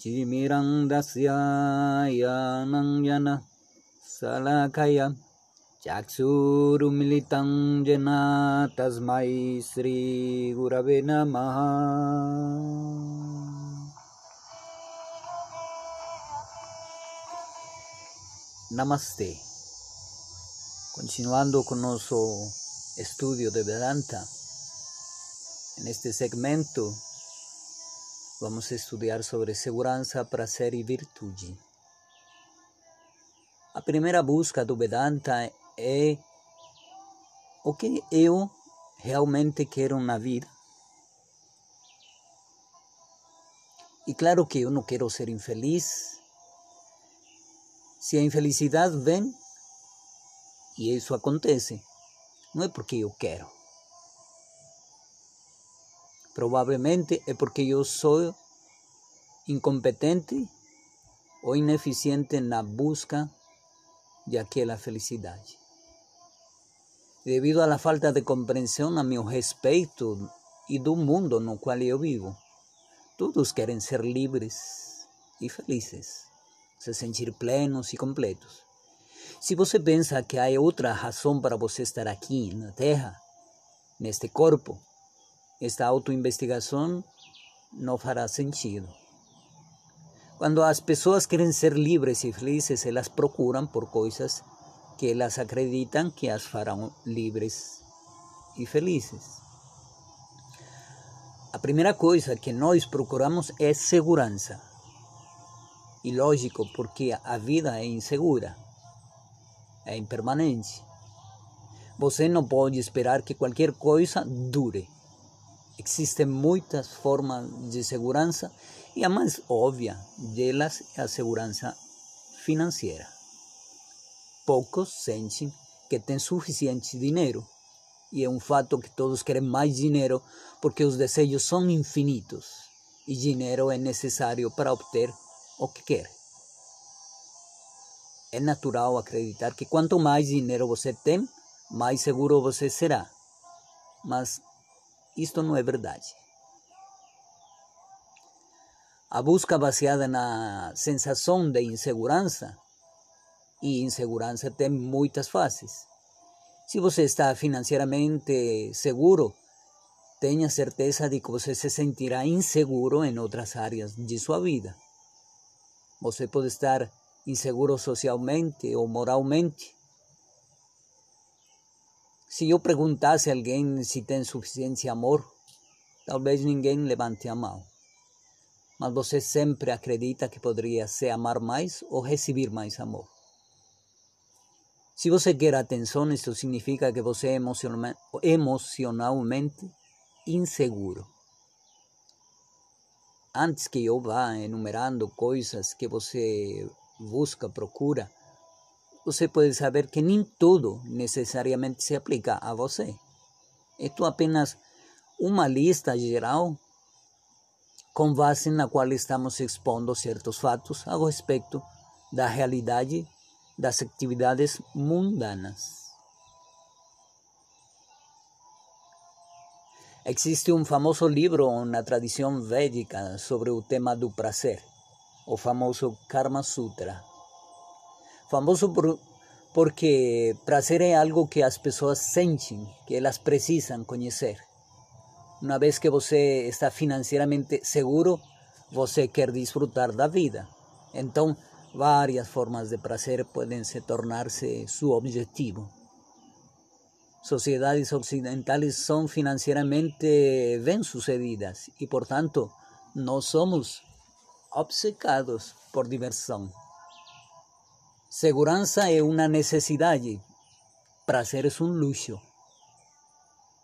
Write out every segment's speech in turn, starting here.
चिमिरन्दस्य यानं salakaya चक्षुरुमिलितं जना तस्मै श्रीगुरवे नमः Namaste. Continuando con nuestro estudio de Vedanta, en este segmento vamos a estudiar sobre segurança, prazer e virtude. A primeira busca do Vedanta é o que eu realmente quero na vida. E claro que eu não quero ser infeliz. Se a infelicidade vem, e isso acontece, não é porque eu quero. Provavelmente é porque eu sou incompetente ou ineficiente na busca de aquela felicidade. Devido à falta de compreensão a meu respeito e do mundo no qual eu vivo, todos querem ser livres e felizes, se sentir plenos e completos. Se você pensa que há outra razão para você estar aqui na Terra, neste corpo, esta autoinvestigação não fará sentido. Quando as pessoas querem ser livres e felizes, elas procuram por coisas que elas acreditam que as farão livres e felizes. A primeira coisa que nós procuramos é segurança. E lógico, porque a vida é insegura, é impermanente. Você não pode esperar que qualquer coisa dure. Existem muitas formas de segurança e a mais óbvia delas é a segurança financeira. Poucos sentem que têm suficiente dinheiro e é um fato que todos querem mais dinheiro porque os desejos são infinitos e dinheiro é necessário para obter o que quer. É natural acreditar que quanto mais dinheiro você tem, mais seguro você será. Mas isto não é verdade. A busca baseada na sensação de insegurança, e insegurança tem muitas faces. Se você está financeiramente seguro, tenha certeza de que você se sentirá inseguro em outras áreas de sua vida. Você pode estar inseguro socialmente ou moralmente. Se eu perguntasse a alguém se tem suficiente amor, talvez ninguém levante a mão. Mas você sempre acredita que poderia se amar mais ou receber mais amor. Se você quer atenção, isso significa que você é emocionalmente inseguro. Antes que eu vá enumerando coisas que você busca, procura, você pode saber que nem tudo necessariamente se aplica a você. Isto é apenas uma lista geral com base na qual estamos expondo certos fatos a respeito da realidade das atividades mundanas. Existe um famoso livro na tradição védica sobre o tema do prazer, o famoso Karma Sutra. Famoso por, porque prazer é algo que as pessoas sentem, que elas precisam conhecer. Uma vez que você está financeiramente seguro, você quer desfrutar da vida. Então, várias formas de prazer podem se tornar-se seu objetivo. Sociedades ocidentais são financeiramente bem-sucedidas e, portanto, nós somos obcecados por diversão. Segurança é uma necessidade, prazer é um luxo.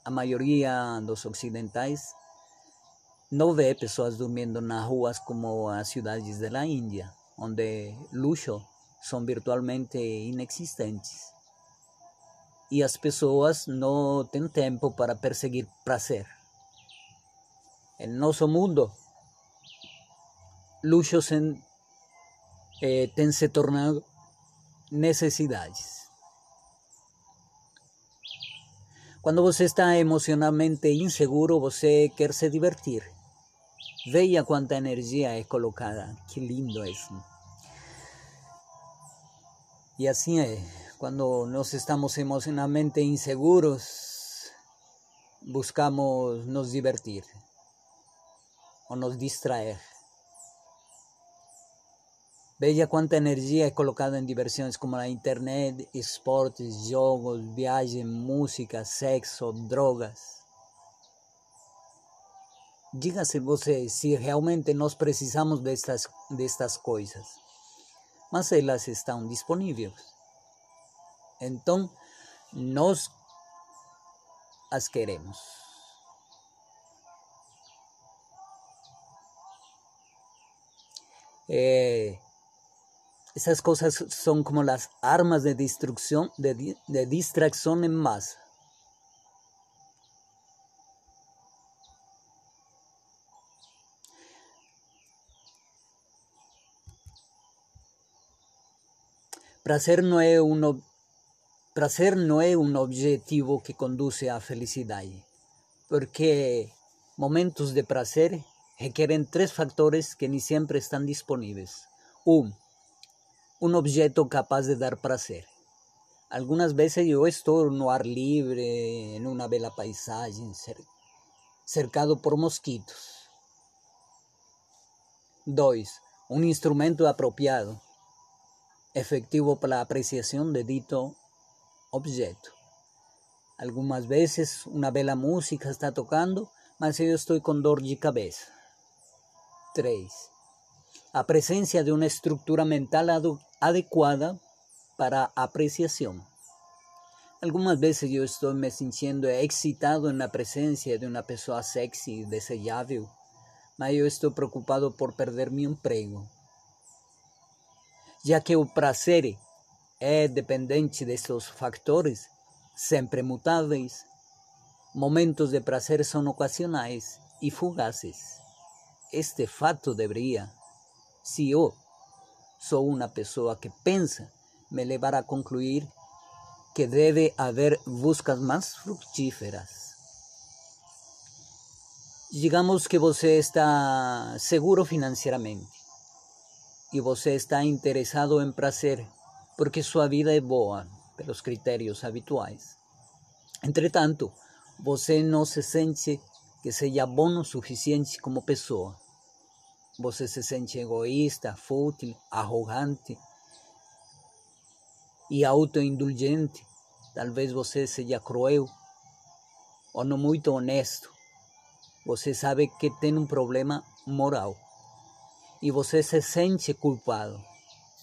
A maioria dos ocidentais não vê pessoas dormindo nas ruas como as cidades da Índia, onde luxo são virtualmente inexistentes. E as pessoas não têm tempo para perseguir prazer. Em nosso mundo, luxo eh, se tornado necessidades. Quando você está emocionalmente inseguro, você quer se divertir. Veja quanta energia é colocada. Que lindo isso. E assim é. Quando nós estamos emocionalmente inseguros, buscamos nos divertir ou nos distrair. Veja quanta energia é colocada em diversões como a internet, esportes, jogos, viagem, música, sexo, drogas. Diga-se você se realmente nós precisamos destas, destas coisas, mas elas estão disponíveis. Então, nós as queremos. É, esas cosas son como las armas de destrucción, de, de distracción en masa. Prazer não é um prazer não é um objetivo que conduce à felicidade, porque momentos de prazer requerem três fatores que nem sempre estão disponíveis. Um, un objeto capaz de dar placer. Algunas veces yo estoy en un ar libre, en una bella paisaje, cercado por mosquitos. 2. Un instrumento apropiado, efectivo para la apreciación de dito objeto. Algunas veces una bella música está tocando, mas yo estoy con dor de cabeza. 3 a presencia de una estructura mental adecuada para apreciación. Algunas veces yo estoy me sintiendo excitado en la presencia de una persona sexy y deseable, mas yo estoy preocupado por perder mi empleo. Ya que el placer es dependiente de estos factores, siempre mutables, momentos de placer son ocasionales y fugaces. Este fato debería si yo soy una persona que piensa, me llevará a concluir que debe haber buscas más fructíferas. Digamos que você está seguro financieramente y você está interesado en prazer porque su vida es boa pelos critérios habituais. Entretanto, você no se sente que seja bom o suficiente como pessoa você se sente egoísta, fútil, arrogante e autoindulgente. Talvez você seja cruel ou não muito honesto. Você sabe que tem um problema moral e você se sente culpado.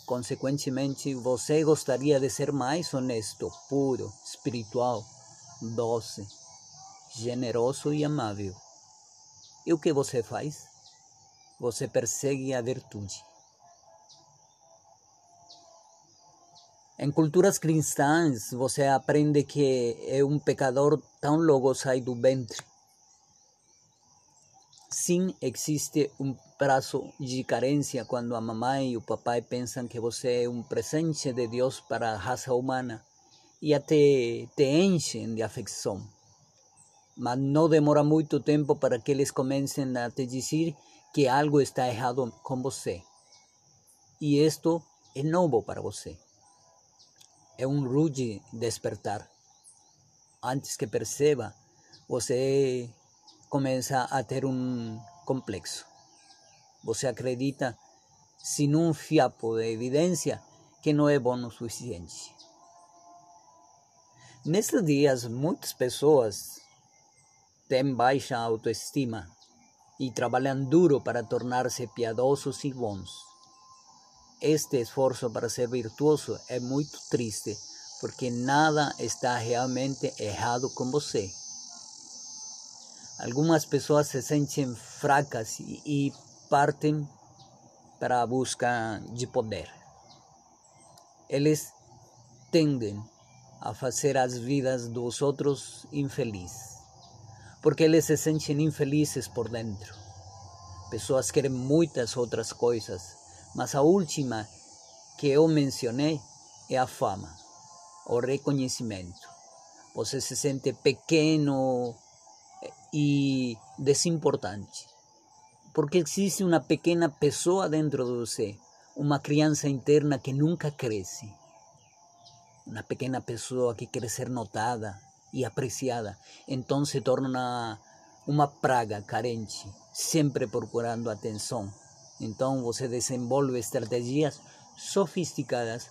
Consequentemente, você gostaria de ser mais honesto, puro, espiritual, doce, generoso e amável. E o que você faz? você persegue a virtude. Em culturas cristãs, você aprende que é um pecador tão logo sai do ventre. Sim, existe um prazo de carência quando a mamãe e o papai pensam que você é um presente de Deus para a raça humana e até te enchem de afeição. Mas não demora muito tempo para que eles comecem a te dizer que algo está errado com você. E isto é novo para você. É um rude despertar. Antes que perceba, você começa a ter um complexo. Você acredita, sem um fiapo de evidência, que não é bom o suficiente. Nesses dias, muitas pessoas têm baixa autoestima y trabajan duro para tornarse piadosos y bons. Este esfuerzo para ser virtuoso es muy triste porque nada está realmente errado con você. Algunas personas se sienten fracas y parten para buscar de poder. Eles tendem a fazer as vidas dos outros infelizes porque eles se sentem infelizes por dentro. Pessoas querem muitas outras coisas, mas a última que eu mencionei é a fama, o reconhecimento. Você se sente pequeno e desimportante, porque existe uma pequena pessoa dentro de você, uma criança interna que nunca cresce, uma pequena pessoa que quer ser notada e apreciada, então se torna uma praga carente, sempre procurando atenção. Então você desenvolve estratégias sofisticadas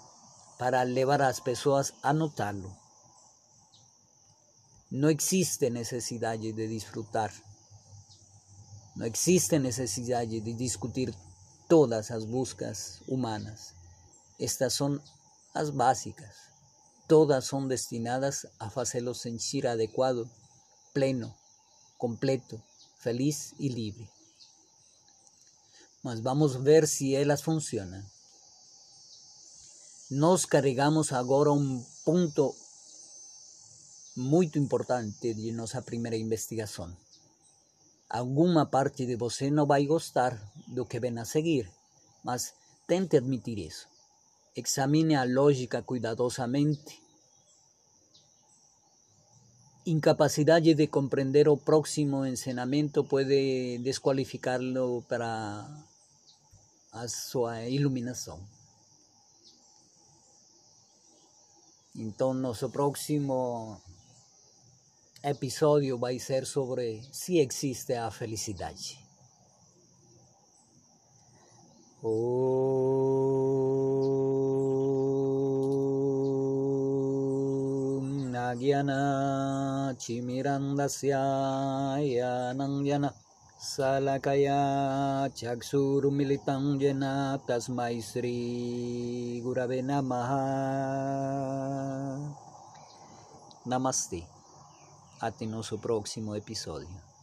para levar as pessoas a notá-lo. Não existe necessidade de desfrutar. Não existe necessidade de discutir todas as buscas humanas. Estas são as básicas. Todas são destinadas a fazê-lo sentir adequado, pleno, completo, feliz e livre. Mas vamos ver se elas funcionam. Nós carregamos agora um ponto muito importante de nossa primeira investigação. Alguma parte de você não vai gostar do que vem a seguir, mas tente admitir isso. Examine a lógica cuidadosamente. Incapacidade de compreender o próximo ensinamento pode desqualificá-lo para a sua iluminação. Então, nosso próximo episódio vai ser sobre se existe a felicidade. Om Nagyana Chimirandasya Yanangyana Salakaya Chaksurumilitang Jena Tasmai Sri Gurave Namaha Namaste. Até nosso próximo episódio.